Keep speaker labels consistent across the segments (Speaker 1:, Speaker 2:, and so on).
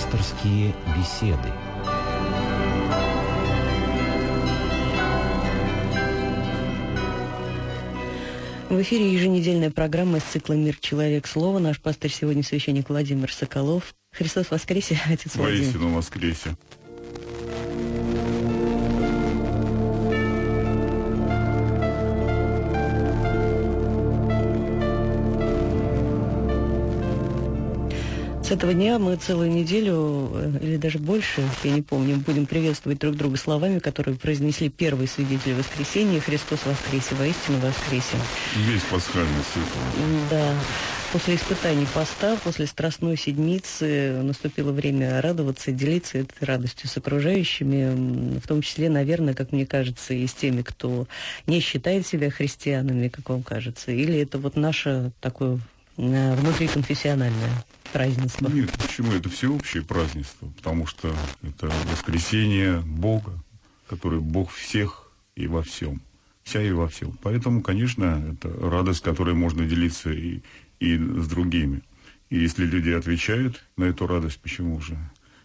Speaker 1: Пасторские беседы.
Speaker 2: В эфире еженедельная программа из цикла «Мир. Человек. Слово». Наш пастырь сегодня священник Владимир Соколов. Христос воскресе, Отец Владимир.
Speaker 3: Воистину воскресе.
Speaker 2: С этого дня мы целую неделю, э, или даже больше, я не помню, будем приветствовать друг друга словами, которые произнесли первые свидетели воскресения. Христос воскресе, воистину воскресе.
Speaker 3: Весь пасхальный цикл.
Speaker 2: Да. После испытаний поста, после Страстной Седмицы наступило время радоваться, делиться этой радостью с окружающими, в том числе, наверное, как мне кажется, и с теми, кто не считает себя христианами, как вам кажется. Или это вот наше такое внутриконфессиональное празднество?
Speaker 3: Нет, почему? Это всеобщее празднество, потому что это воскресение Бога, который Бог всех и во всем. Вся и во всем. Поэтому, конечно, это радость, которой можно делиться и, и с другими. И если люди отвечают на эту радость, почему же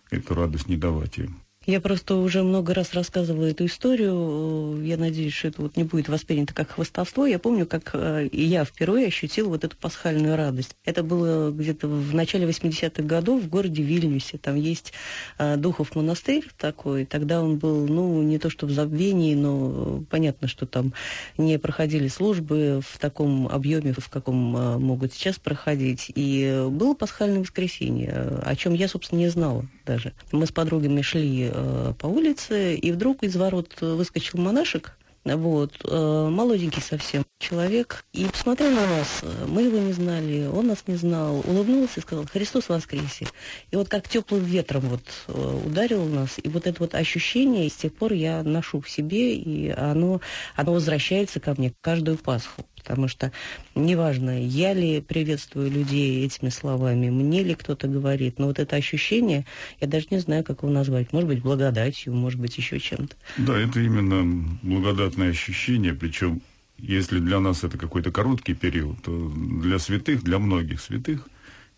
Speaker 3: эту радость не давать им?
Speaker 2: Я просто уже много раз рассказывала эту историю. Я надеюсь, что это вот не будет воспринято как хвостовство. Я помню, как э, я впервые ощутила вот эту пасхальную радость. Это было где-то в начале 80-х годов в городе Вильнюсе. Там есть э, Духов монастырь такой. Тогда он был, ну, не то что в забвении, но понятно, что там не проходили службы в таком объеме, в каком э, могут сейчас проходить. И было пасхальное воскресенье, о чем я, собственно, не знала даже. Мы с подругами шли э, по улице, и вдруг из ворот выскочил монашек, вот, э, молоденький совсем человек, и посмотрел на нас. Мы его не знали, он нас не знал, улыбнулся и сказал «Христос воскресе». И вот как теплым ветром вот э, ударил нас, и вот это вот ощущение с тех пор я ношу в себе, и оно, оно возвращается ко мне каждую Пасху потому что неважно, я ли приветствую людей этими словами, мне ли кто-то говорит, но вот это ощущение, я даже не знаю, как его назвать. Может быть, благодатью, может быть, еще чем-то.
Speaker 3: Да, это именно благодатное ощущение, причем если для нас это какой-то короткий период, то для святых, для многих святых,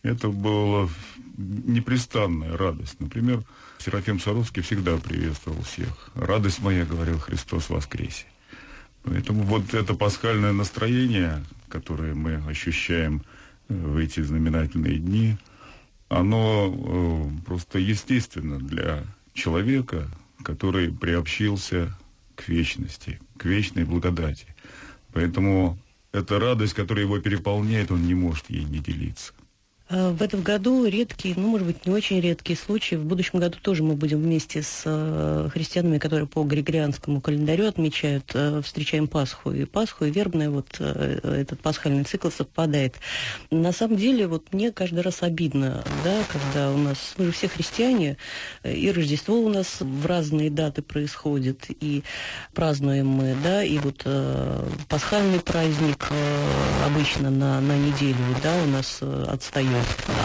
Speaker 3: это была непрестанная радость. Например, Серафим Саровский всегда приветствовал всех. «Радость моя, — говорил Христос, воскресе». Поэтому вот это пасхальное настроение, которое мы ощущаем э, в эти знаменательные дни, оно э, просто естественно для человека, который приобщился к вечности, к вечной благодати. Поэтому эта радость, которая его переполняет, он не может ей не делиться.
Speaker 2: А, в этом году редкий, ну, может быть, не очень редкий случай. В будущем году тоже мы будем вместе с э, христианами, которые по григорианскому календарю отмечают, э, встречаем Пасху. И Пасху, и вербная, вот э, этот пасхальный цикл совпадает. На самом деле, вот мне каждый раз обидно, да, когда у нас, мы же все христиане, и Рождество у нас в разные даты происходит, и празднуем мы, да, и вот пасхальный праздник обычно на, на неделю, да, у нас отстает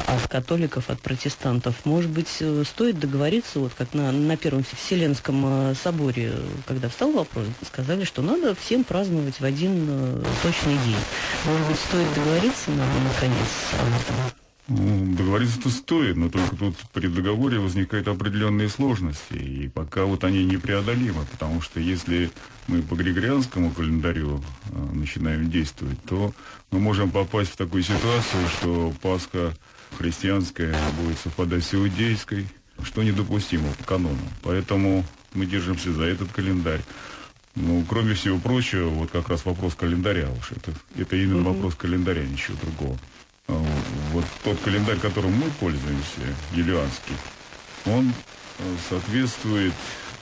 Speaker 2: от католиков, от протестантов. Может быть, э, стоит договориться, вот как на, на Первом Вселенском э, соборе, когда встал вопрос, сказали, что надо всем праздновать в один э, точный день. Может быть, стоит договориться, наконец, об этом?
Speaker 3: Договориться-то стоит, но только тут при договоре возникают определенные сложности, и пока вот они непреодолимы, потому что если мы по григорианскому календарю э, начинаем действовать, то мы можем попасть в такую ситуацию, что Пасха христианская будет совпадать с иудейской, что недопустимо по канону. Поэтому мы держимся за этот календарь. Ну, кроме всего прочего, вот как раз вопрос календаря уж. Это, это именно mm-hmm. вопрос календаря, ничего другого. А, вот тот календарь, которым мы пользуемся, юлианский, он э, соответствует,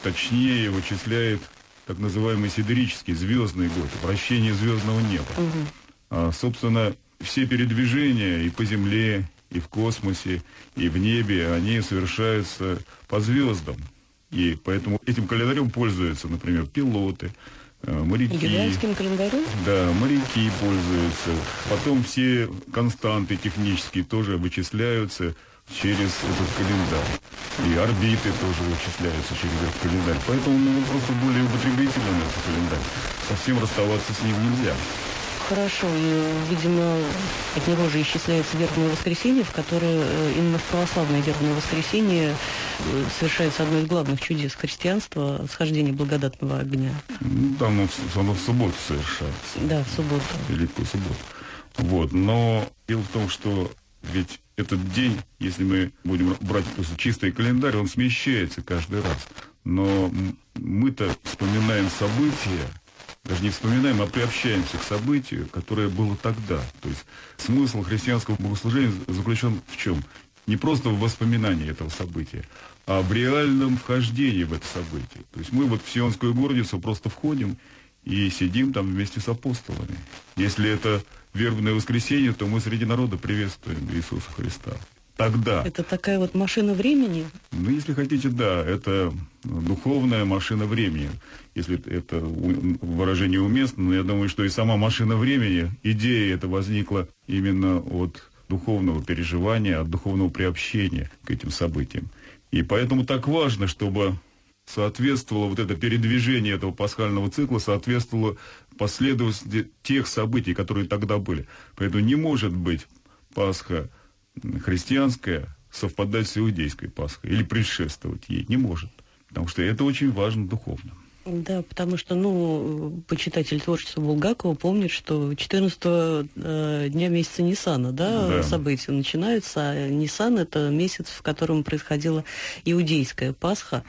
Speaker 3: точнее вычисляет так называемый сидерический звездный год, вращение звездного неба. Угу. А, собственно, все передвижения и по Земле, и в космосе, и в небе, они совершаются по звездам. И поэтому этим календарем пользуются, например, пилоты, моряки.
Speaker 2: Юлианским календарем?
Speaker 3: Да, моряки пользуются. Потом все константы технические тоже вычисляются через этот календарь. И орбиты тоже вычисляются через этот календарь. Поэтому ну, просто более употребителен этот календарь. Совсем расставаться с ним нельзя.
Speaker 2: Хорошо. Видимо, от него же исчисляется вербное воскресенье, в которое э, именно в православное вербное воскресенье э, совершается одно из главных чудес христианства – схождение благодатного огня.
Speaker 3: Ну, там оно, оно в субботу совершается.
Speaker 2: Да, в субботу.
Speaker 3: Великую субботу. Вот. Но дело в том, что ведь этот день, если мы будем брать просто чистый календарь, он смещается каждый раз. Но мы-то вспоминаем события, даже не вспоминаем, а приобщаемся к событию, которое было тогда. То есть смысл христианского богослужения заключен в чем? Не просто в воспоминании этого события, а в реальном вхождении в это событие. То есть мы вот в Сионскую горницу просто входим и сидим там вместе с апостолами. Если это вербное воскресенье, то мы среди народа приветствуем Иисуса Христа. Тогда.
Speaker 2: Это такая вот машина времени?
Speaker 3: Ну, если хотите, да, это духовная машина времени. Если это выражение уместно, но я думаю, что и сама машина времени, идея эта возникла именно от духовного переживания, от духовного приобщения к этим событиям. И поэтому так важно, чтобы соответствовало вот это передвижение этого пасхального цикла, соответствовало последовательности тех событий, которые тогда были. Поэтому не может быть Пасха христианская совпадать с иудейской Пасхой или предшествовать ей. Не может. Потому что это очень важно духовно.
Speaker 2: Да, потому что, ну, почитатель творчества Булгакова помнит, что 14 э, дня месяца Ниссана, да, да, события начинаются, а Ниссан – это месяц, в котором происходила иудейская Пасха.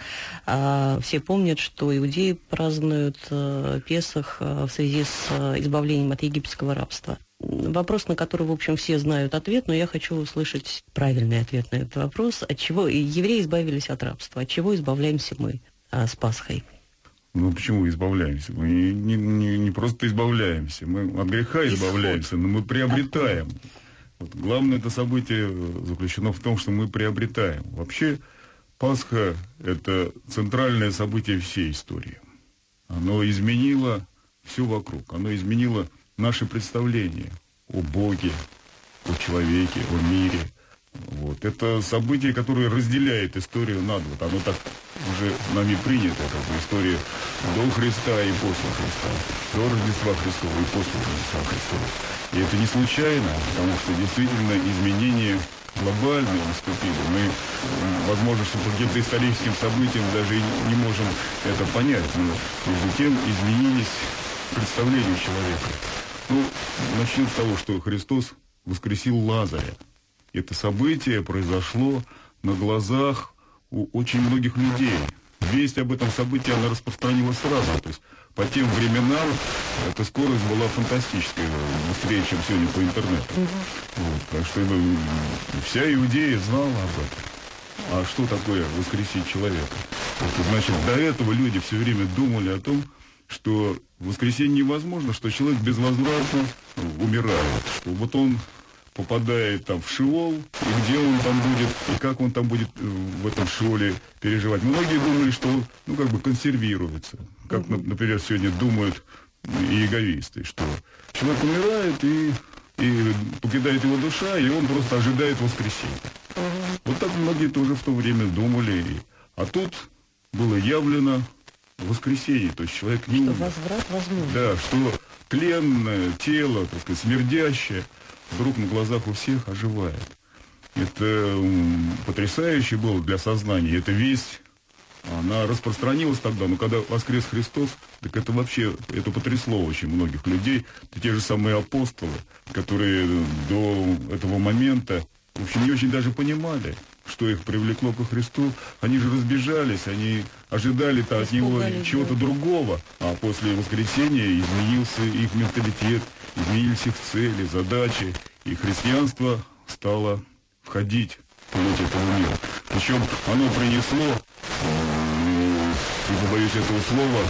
Speaker 2: А все помнят, что иудеи празднуют э, Песах э, в связи с э, избавлением от египетского рабства. Вопрос, на который, в общем, все знают ответ, но я хочу услышать правильный ответ на этот вопрос. От чего евреи избавились от рабства? От чего избавляемся мы а, с Пасхой?
Speaker 3: Ну почему избавляемся? Мы не, не, не, просто избавляемся, мы от греха Исход. избавляемся, но мы приобретаем. Вот главное это событие заключено в том, что мы приобретаем. Вообще Пасха – это центральное событие всей истории. Оно изменило все вокруг, оно изменило наши представления о Боге, о человеке, о мире – вот. Это событие, которое разделяет историю на два. Оно так уже нами принято, как бы история до Христа и после Христа, до Рождества Христова и после Рождества Христова. И это не случайно, потому что действительно изменения глобальные наступили. Мы, возможно, что по каким-то историческим событиям даже не можем это понять, но между тем изменились представления человека. Ну, начнем с того, что Христос воскресил Лазаря. Это событие произошло на глазах у очень многих людей. Весть об этом событии, она распространилась сразу. То есть по тем временам эта скорость была фантастическая, быстрее, чем сегодня по интернету. Угу. Вот, так что ну, вся Иудея знала об этом. А что такое воскресить человека? Это значит, до этого люди все время думали о том, что воскресенье невозможно, что человек безвозвратно умирает, что вот он попадает там в Шиол, и где он там будет, и как он там будет э, в этом Шиоле переживать. Многие думали, что он, ну, как бы консервируется. Как, например, сегодня думают и эгоисты, что человек умирает, и, и покидает его душа, и он просто ожидает воскресения. Вот так многие тоже в то время думали. А тут было явлено воскресенье, то есть человек не
Speaker 2: умер. Что возврат возможен.
Speaker 3: Да, что тленное тело, так сказать, смердящее – вдруг на глазах у всех оживает. Это потрясающе было для сознания. Это весть, она распространилась тогда, но когда воскрес Христос, так это вообще, это потрясло очень многих людей. Это те же самые апостолы, которые до этого момента, в общем, не очень даже понимали, что их привлекло ко Христу. Они же разбежались, они ожидали-то от Него чего-то другого. А после воскресения изменился их менталитет, изменились их цели, задачи, и христианство стало входить в плоть этого мира. Причем оно принесло, не побоюсь этого слова,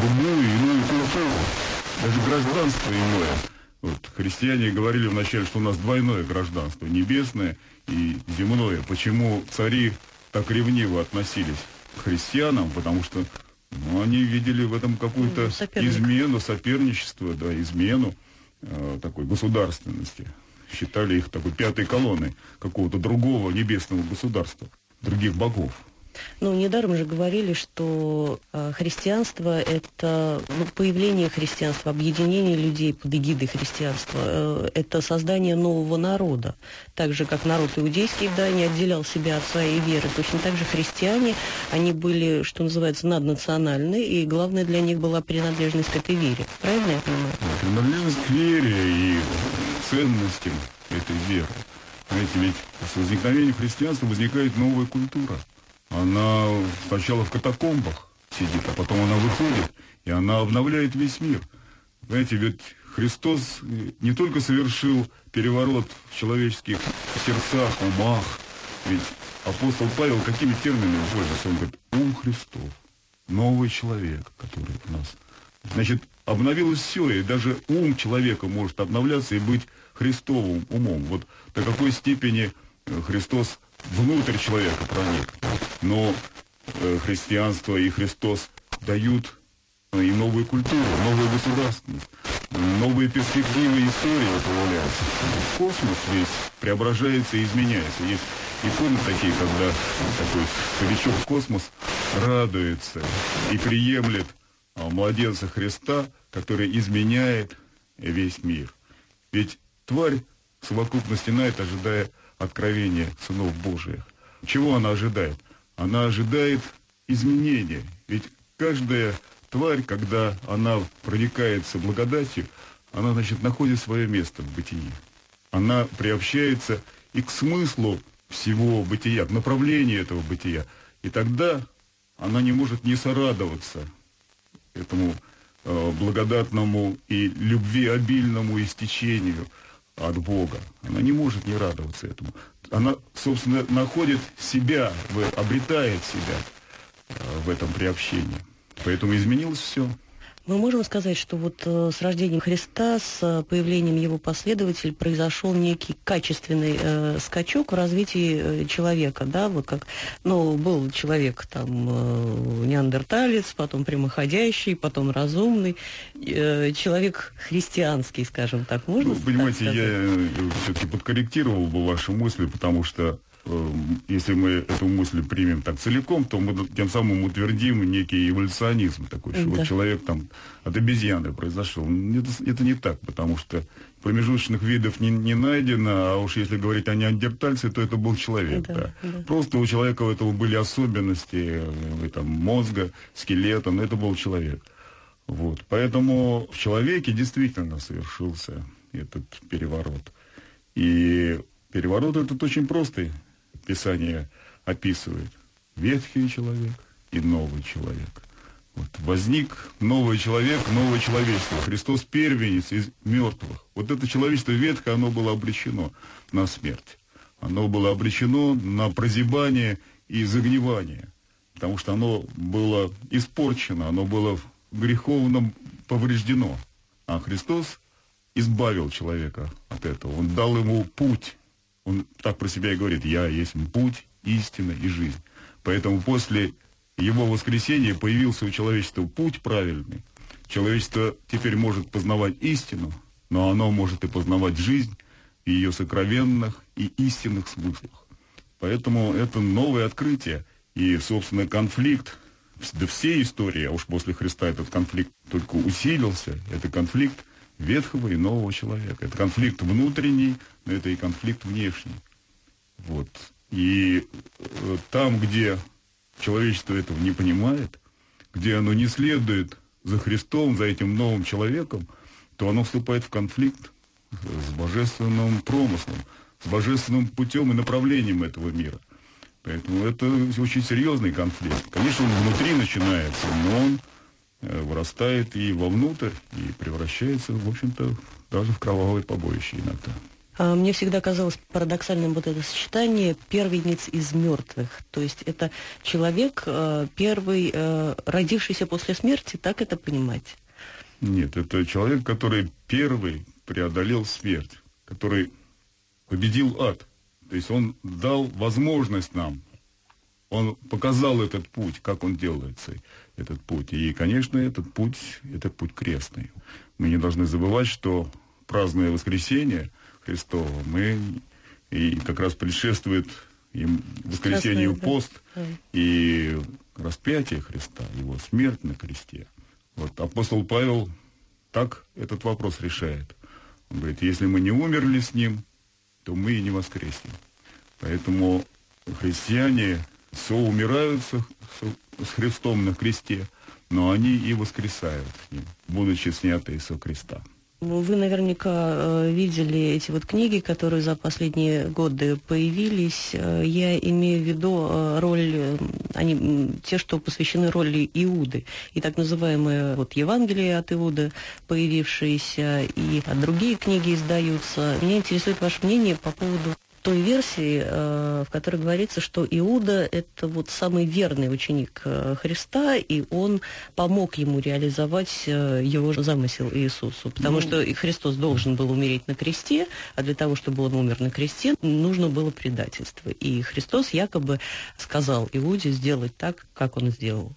Speaker 3: другую, иную культуру, даже гражданство иное. Вот, христиане говорили вначале, что у нас двойное гражданство, небесное и земное. Почему цари так ревниво относились к христианам? Потому что ну, они видели в этом какую-то ну, измену, соперничество, да, измену э, такой государственности. Считали их такой пятой колонной какого-то другого небесного государства, других богов.
Speaker 2: Ну, недаром же говорили, что э, христианство – это ну, появление христианства, объединение людей под эгидой христианства. Э, это создание нового народа. Так же, как народ иудейский, да, не отделял себя от своей веры. Точно так же христиане, они были, что называется, наднациональны, и главное для них была принадлежность к этой вере. Правильно я понимаю?
Speaker 3: Принадлежность к вере и ценностям этой веры. Знаете, ведь с возникновением христианства возникает новая культура – она сначала в катакомбах сидит, а потом она выходит, и она обновляет весь мир. Знаете, ведь Христос не только совершил переворот в человеческих сердцах, умах, ведь апостол Павел какими терминами пользуется? Он говорит, ум Христов, новый человек, который у нас. Значит, обновилось все, и даже ум человека может обновляться и быть Христовым умом. Вот до какой степени Христос внутрь человека проник. Но э, христианство и Христос дают э, и новую культуру, новую государственность, новые перспективы истории появляются. Космос весь преображается и изменяется. Есть иконы такие, когда такой старичок космос радуется и приемлет а, младенца Христа, который изменяет весь мир. Ведь тварь в совокупности знает, ожидая откровения сынов Божиих. Чего она ожидает? Она ожидает изменения. Ведь каждая тварь, когда она проникается благодатью, она, значит, находит свое место в бытии. Она приобщается и к смыслу всего бытия, к направлению этого бытия. И тогда она не может не сорадоваться этому э, благодатному и любви обильному истечению – от Бога. Она не может не радоваться этому. Она, собственно, находит себя, обретает себя э, в этом приобщении. Поэтому изменилось все.
Speaker 2: Мы можем сказать, что вот э, с рождением Христа, с э, появлением его последователей произошел некий качественный э, скачок в развитии э, человека, да, вот как, ну, был человек там э, неандерталец, потом прямоходящий, потом разумный, э, человек христианский, скажем так, можно
Speaker 3: ну, Понимаете, я э, все-таки подкорректировал бы ваши мысли, потому что если мы эту мысль примем так целиком, то мы тем самым утвердим некий эволюционизм такой, что да. вот человек там от обезьяны произошел. Это, это не так, потому что промежуточных видов не, не найдено, а уж если говорить о неандертальце, то это был человек. Да, да. Да. Просто у человека у этого были особенности э, там, мозга, скелета, но это был человек. Вот. Поэтому в человеке действительно совершился этот переворот. И переворот этот очень простый. Писание описывает ветхий человек и новый человек. Вот. Возник новый человек, новое человечество. Христос первенец из мертвых. Вот это человечество ветхое, оно было обречено на смерть. Оно было обречено на прозябание и загнивание. Потому что оно было испорчено, оно было греховно повреждено. А Христос избавил человека от этого. Он дал ему путь он так про себя и говорит, я есть путь, истина и жизнь. Поэтому после его воскресения появился у человечества путь правильный. Человечество теперь может познавать истину, но оно может и познавать жизнь в ее сокровенных и истинных смыслах. Поэтому это новое открытие. И, собственно, конфликт до всей истории, а уж после Христа этот конфликт только усилился, это конфликт ветхого и нового человека. Это конфликт внутренний, это и конфликт внешний. Вот. И э, там, где человечество этого не понимает, где оно не следует за Христом, за этим новым человеком, то оно вступает в конфликт с божественным промыслом, с божественным путем и направлением этого мира. Поэтому это очень серьезный конфликт. Конечно, он внутри начинается, но он Э, вырастает и вовнутрь, и превращается, в общем-то, даже в кровавое побоище иногда.
Speaker 2: А, мне всегда казалось парадоксальным вот это сочетание первенец из мертвых. То есть это человек э, первый, э, родившийся после смерти, так это понимать?
Speaker 3: Нет, это человек, который первый преодолел смерть, который победил ад. То есть он дал возможность нам, он показал этот путь, как он делается этот путь. И, конечно, этот путь, это путь крестный. Мы не должны забывать, что празднуя воскресенье Христова, мы и как раз предшествует и воскресенье, и пост, да. и распятие Христа, его смерть на кресте. Вот апостол Павел так этот вопрос решает. Он говорит, если мы не умерли с ним, то мы и не воскреснем. Поэтому христиане соумирают с Христом на кресте, но они и воскресают с ним, будучи снятые со креста.
Speaker 2: Вы наверняка э, видели эти вот книги, которые за последние годы появились. Э, я имею в виду э, роль, они, те, что посвящены роли Иуды. И так называемые вот Евангелие от Иуды, появившиеся, и другие книги издаются. Меня интересует ваше мнение по поводу той версии, э, в которой говорится, что Иуда – это вот самый верный ученик э, Христа, и он помог ему реализовать э, его замысел Иисусу. Потому ну, что Христос должен был умереть на кресте, а для того, чтобы он умер на кресте, нужно было предательство. И Христос якобы сказал Иуде сделать так, как он сделал.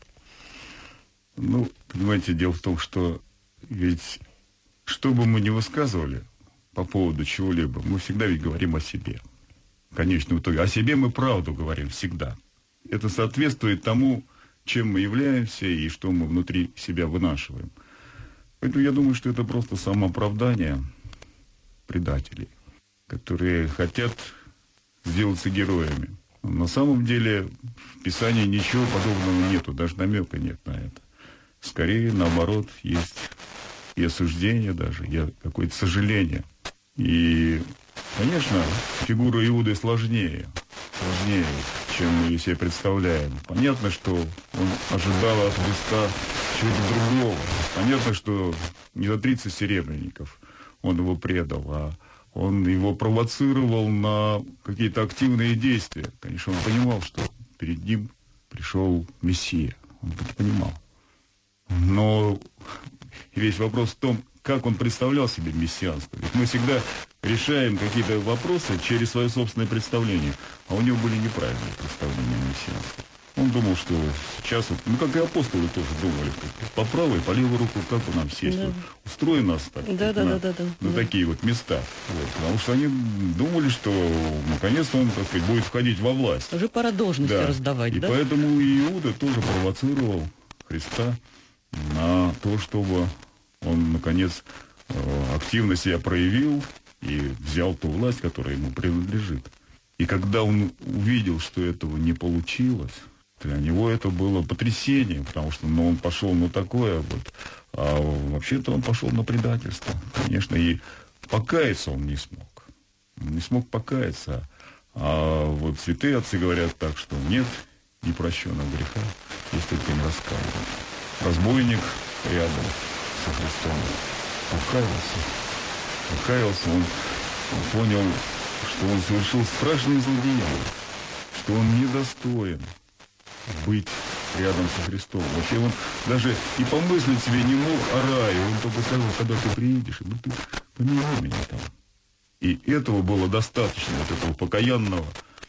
Speaker 3: Ну, понимаете, дело в том, что ведь что бы мы ни высказывали по поводу чего-либо, мы всегда ведь говорим о себе в конечном итоге. О себе мы правду говорим всегда. Это соответствует тому, чем мы являемся и что мы внутри себя вынашиваем. Поэтому я думаю, что это просто самооправдание предателей, которые хотят сделаться героями. На самом деле в Писании ничего подобного нету, даже намека нет на это. Скорее, наоборот, есть и осуждение даже, и какое-то сожаление. И Конечно, фигура Иуды сложнее, сложнее, чем мы себе представляем. Понятно, что он ожидал от Христа чего-то другого. Понятно, что не за 30 серебряников он его предал, а он его провоцировал на какие-то активные действия. Конечно, он понимал, что перед ним пришел Мессия. Он это понимал. Но весь вопрос в том, как он представлял себе мессианство. Ведь мы всегда решаем какие-то вопросы через свое собственное представление. А у него были неправильные представления о мессианстве. Он думал, что сейчас, ну как и апостолы тоже думали, по правой, по левой руку, как бы нам сесть, да. устроен нас так, да, да, на, да, да, на да. такие вот места. Вот, потому что они думали, что наконец-то он, так сказать, будет входить во власть.
Speaker 2: Уже пора должности да. раздавать,
Speaker 3: И
Speaker 2: да?
Speaker 3: поэтому Иуда тоже провоцировал Христа на то, чтобы наконец, э, активно себя проявил и взял ту власть, которая ему принадлежит. И когда он увидел, что этого не получилось, для него это было потрясение, потому что ну, он пошел на такое вот, а вообще-то он пошел на предательство, конечно, и покаяться он не смог. Он не смог покаяться. А вот святые отцы говорят так, что нет непрощенного греха, если только не раскаивать. Разбойник рядом со Христом покаялся, покаялся, он, он понял, что он совершил страшное злодеяние, что он недостоин быть рядом со Христом. Вообще он даже и помыслить себе не мог о рае. Он только сказал, когда ты приедешь, ну ты помилуй меня там. И этого было достаточно, вот этого покаянного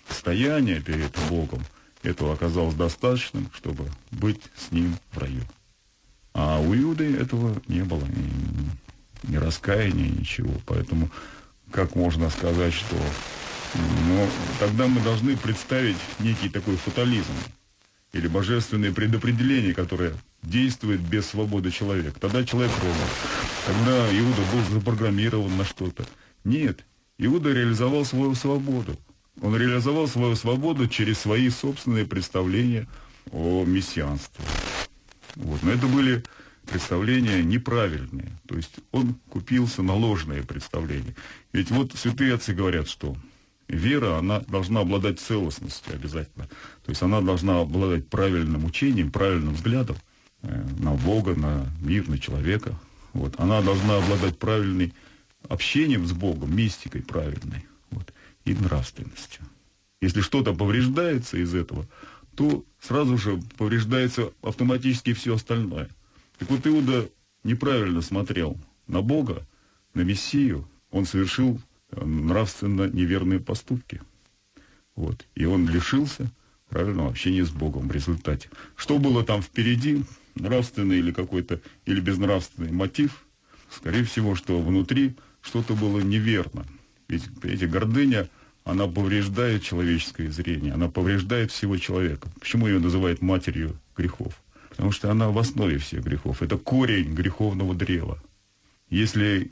Speaker 3: стояния перед Богом. Этого оказалось достаточным, чтобы быть с Ним в раю. А у Иуды этого не было, ни, ни раскаяния, ничего. Поэтому как можно сказать, что ну, тогда мы должны представить некий такой фатализм или божественное предопределение, которое действует без свободы человека. Тогда человек робот. Тогда Иуда был запрограммирован на что-то. Нет, Иуда реализовал свою свободу. Он реализовал свою свободу через свои собственные представления о мессианстве. Вот. Но это были представления неправильные. То есть он купился на ложные представления. Ведь вот святые отцы говорят, что вера, она должна обладать целостностью обязательно. То есть она должна обладать правильным учением, правильным взглядом э, на Бога, на мир, на человека. Вот. Она должна обладать правильным общением с Богом, мистикой правильной вот, и нравственностью. Если что-то повреждается из этого, то сразу же повреждается автоматически все остальное. Так вот Иуда неправильно смотрел на Бога, на Мессию. Он совершил э, нравственно неверные поступки. Вот. И он лишился правильного общения с Богом в результате. Что было там впереди, нравственный или какой-то, или безнравственный мотив, скорее всего, что внутри что-то было неверно. Ведь, эти гордыня, она повреждает человеческое зрение, она повреждает всего человека. Почему ее называют матерью грехов? Потому что она в основе всех грехов. Это корень греховного древа. Если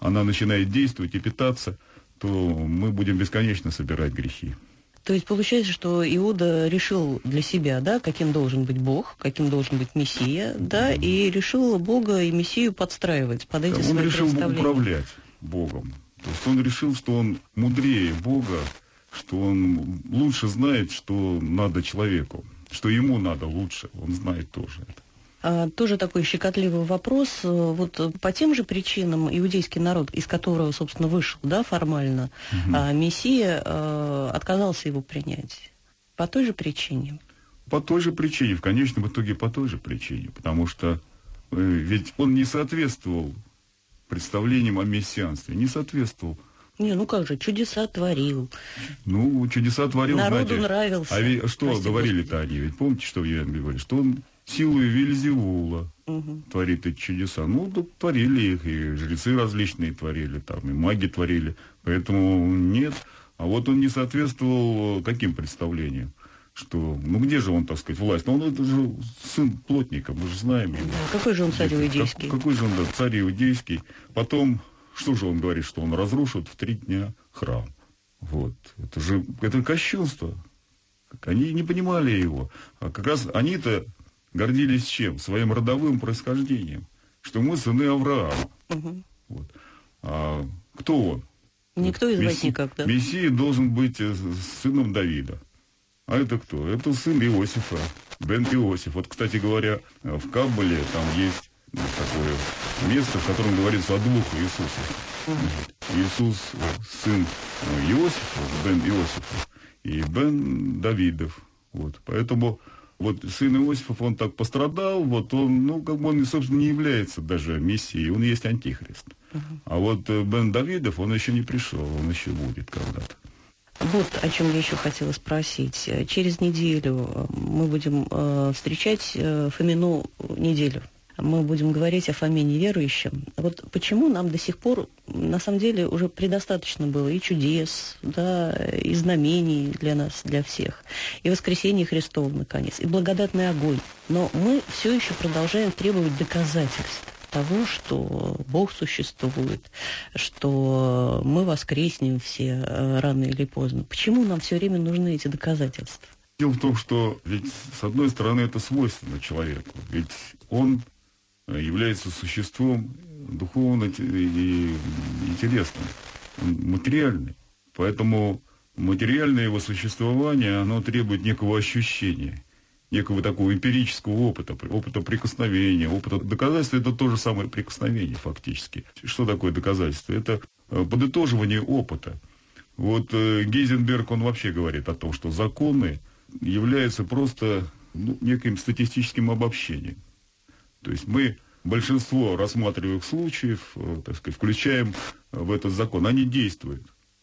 Speaker 3: она начинает действовать и питаться, то мы будем бесконечно собирать грехи.
Speaker 2: То есть получается, что Иуда решил для себя, да, каким должен быть Бог, каким должен быть Мессия, да, и решил Бога и Мессию подстраивать под эти
Speaker 3: он
Speaker 2: свои
Speaker 3: решил
Speaker 2: представления.
Speaker 3: управлять Богом. То есть он решил, что он мудрее Бога, что он лучше знает, что надо человеку, что ему надо лучше. Он знает тоже это.
Speaker 2: А, тоже такой щекотливый вопрос. Э, Вот э, по тем же причинам иудейский народ, из которого, собственно, вышел, да, формально, а, Мессия э, отказался его принять. По той же причине.
Speaker 3: По той же причине, в конечном итоге по той же причине, потому что ведь он не соответствовал представлениям о мессианстве, не соответствовал.
Speaker 2: Не, ну как же, чудеса творил.
Speaker 3: Ну, чудеса творил,
Speaker 2: Народу
Speaker 3: знаете.
Speaker 2: нравился.
Speaker 3: А ведь что
Speaker 2: Прости
Speaker 3: говорили-то они? Ведь помните, что в Евангелии говорили? Что он силой Вельзевула
Speaker 2: Мгм.
Speaker 3: творит эти чудеса. Ну, да, творили их, и жрецы различные творили, там, и маги творили. Поэтому нет. А вот он не соответствовал каким представлениям? Что, ну где же он, так сказать, власть? Ну, он это же сын плотника, мы же знаем его.
Speaker 2: Какой же он царь
Speaker 3: Как-
Speaker 2: иудейский?
Speaker 3: какой же он, да, царь иудейский. Потом, что же он говорит, что он разрушит в три дня храм. Вот. Это же, это кощунство. Они не понимали его. А как раз они-то гордились чем? Своим родовым происхождением. Что мы сыны Авраама.
Speaker 2: Мгм.
Speaker 3: Вот. А кто он?
Speaker 2: Никто из вас
Speaker 3: Месси-
Speaker 2: никак, да?
Speaker 3: Мессия должен быть э, сыном Давида. А это кто? Это сын Иосифа, Бен Иосиф. Вот, кстати говоря, в Каббале там есть такое место, в котором говорится о двух Иисусах. Иисус сын Иосифа, Бен Иосифа, и Бен Давидов. Вот. Поэтому вот сын Иосифов, он так пострадал, вот он, ну, как бы он, собственно, не является даже мессией, он есть антихрист. А вот э, Бен Давидов, он еще не пришел, он еще будет когда-то.
Speaker 2: Вот о чем я еще хотела спросить. Через неделю э, мы будем э, встречать э, Фомину неделю. Мы будем говорить о Фоме неверующем. Вот почему нам до сих пор, на самом деле, уже предостаточно было и чудес, да, и знамений для нас, для всех, и воскресение Христова, наконец, и благодатный огонь. Но мы все еще продолжаем требовать доказательств того, что Бог существует, что мы воскреснем все э, рано или поздно. Почему нам все время нужны эти доказательства?
Speaker 3: Дело в том, что ведь с одной стороны это свойственно человеку, ведь он э, является существом духовно и интересным, он материальный. Поэтому материальное его существование, оно требует некого ощущения, некого такого эмпирического опыта, опыта прикосновения, опыта доказательства. Это то же самое прикосновение фактически. Что такое доказательство? Это э, подытоживание опыта. Вот э, Гейзенберг, он вообще говорит о том, что законы являются просто ну, неким статистическим обобщением. То есть мы большинство рассматриваемых случаев, э, так сказать, включаем в этот закон. Они действуют.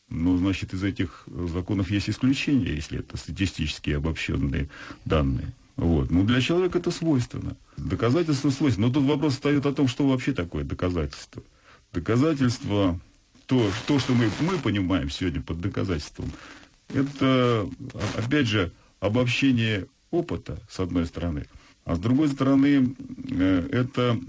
Speaker 3: Но, значит, из этих законов есть исключения, если это статистически обобщенные данные. Вот. Ну, для человека это свойственно. Доказательство свойственно. Но тут вопрос встает о том, что вообще такое доказательство. Доказательство, то, то что мы, мы понимаем сегодня под доказательством, это, опять же, обобщение опыта, с одной стороны, а с другой стороны, э, это,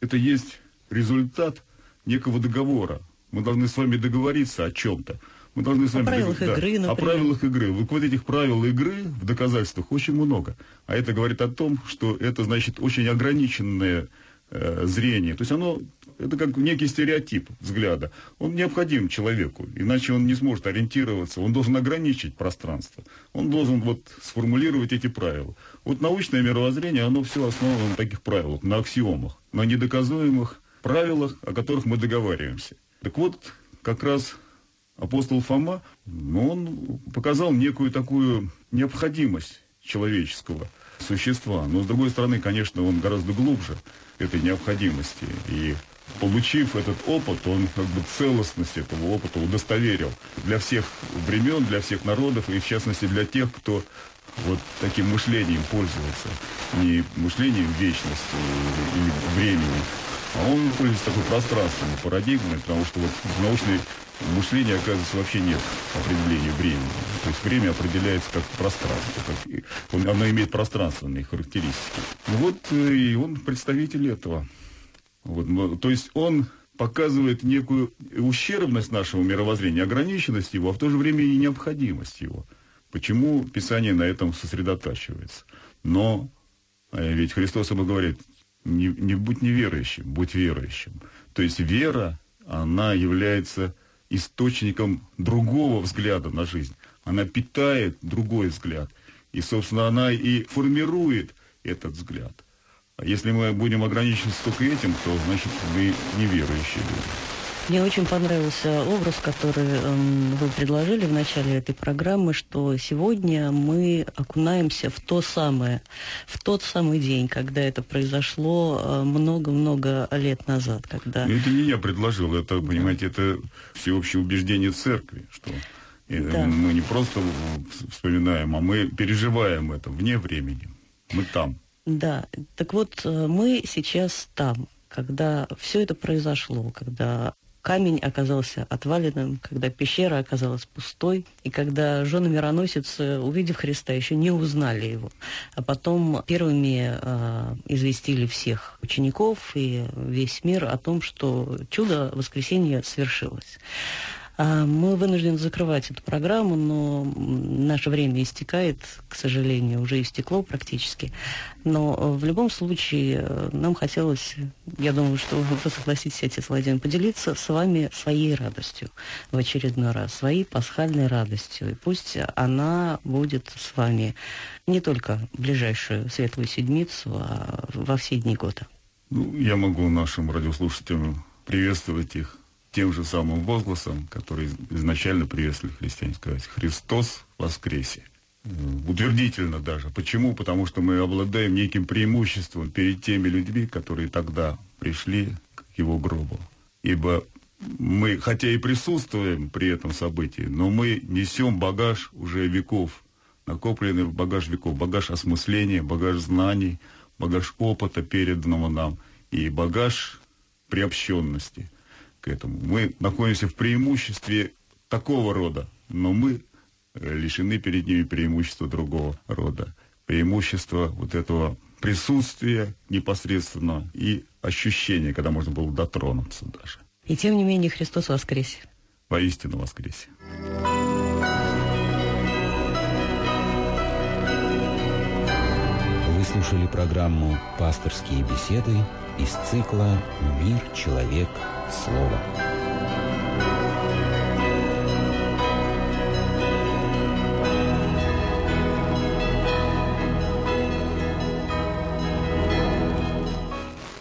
Speaker 3: это есть результат некого договора. Мы должны с вами договориться о чем-то. Мы должны с
Speaker 2: О
Speaker 3: вами
Speaker 2: правилах
Speaker 3: договор-
Speaker 2: игры,
Speaker 3: О
Speaker 2: например.
Speaker 3: правилах игры. Вот, вот этих правил игры в доказательствах очень много. А это говорит о том, что это значит очень ограниченное э, зрение. То есть оно это как некий стереотип взгляда. Он необходим человеку, иначе он не сможет ориентироваться. Он должен ограничить пространство. Он должен вот сформулировать эти правила. Вот научное мировоззрение, оно все основано на таких правилах, на аксиомах, на недоказуемых правилах, о которых мы договариваемся. Так вот, как раз апостол Фома, он показал некую такую необходимость человеческого существа. Но, с другой стороны, конечно, он гораздо глубже этой необходимости. И получив этот опыт, он как бы целостность этого опыта удостоверил для всех времен, для всех народов, и в частности для тех, кто вот таким мышлением пользуется. Не мышлением вечности или времени, а он пользуется такой пространственной парадигмой, потому что вот в научной мышлении, оказывается, вообще нет определения времени. То есть время определяется как пространство. Как, оно имеет пространственные характеристики. Вот э, и он представитель этого. Вот, то есть он показывает некую ущербность нашего мировоззрения, ограниченность его, а в то же время и необходимость его. Почему Писание на этом сосредотачивается? Но э, ведь Христос ему говорит, не, не будь неверующим, будь верующим. То есть вера, она является источником другого взгляда на жизнь. Она питает другой взгляд. И, собственно, она и формирует этот взгляд. А если мы будем ограничены только этим, то, значит, мы неверующие люди.
Speaker 2: Мне очень понравился образ, который э, вы предложили в начале этой программы, что сегодня мы окунаемся в то самое, в тот самый день, когда это произошло э, много-много лет назад. Когда...
Speaker 3: Это не я предложил, это, да. понимаете, это всеобщее убеждение церкви, что э, да. мы не просто вспоминаем, а мы переживаем это вне времени. Мы там.
Speaker 2: Да, так вот, э, мы сейчас там, когда все это произошло, когда камень оказался отваленным, когда пещера оказалась пустой, и когда жены мироносицы, увидев Христа, еще не узнали его. А потом первыми э, известили всех учеников и весь мир о том, что чудо воскресения свершилось. А, мы вынуждены закрывать эту программу, но наше время истекает, к сожалению, уже истекло практически. Но э, в любом случае э, нам хотелось, я думаю, что вы согласитесь, отец Владимир, поделиться с вами своей радостью в очередной раз, своей пасхальной радостью. И пусть она будет с вами не только в ближайшую светлую седмицу, а во все дни года.
Speaker 3: Ну, я могу нашим радиослушателям приветствовать их тем же самым возгласом, который изначально приветствовали христиане, сказать «Христос воскресе». Э, утвердительно даже. Почему? Потому что мы обладаем неким преимуществом перед теми людьми, которые тогда пришли к его гробу. Ибо мы, хотя и присутствуем при этом событии, но мы несем багаж уже веков, накопленный багаж веков, багаж осмысления, багаж знаний, багаж опыта, переданного нам, и багаж приобщенности – к этому. Мы находимся в преимуществе такого рода, но мы э, лишены перед ними преимущества другого рода. Преимущества вот этого присутствия непосредственно и ощущения, когда можно было дотронуться даже.
Speaker 2: И тем не менее Христос воскресе.
Speaker 3: Воистину воскресе.
Speaker 1: Вы слушали программу «Пасторские беседы» из цикла «Мир, человек, слово».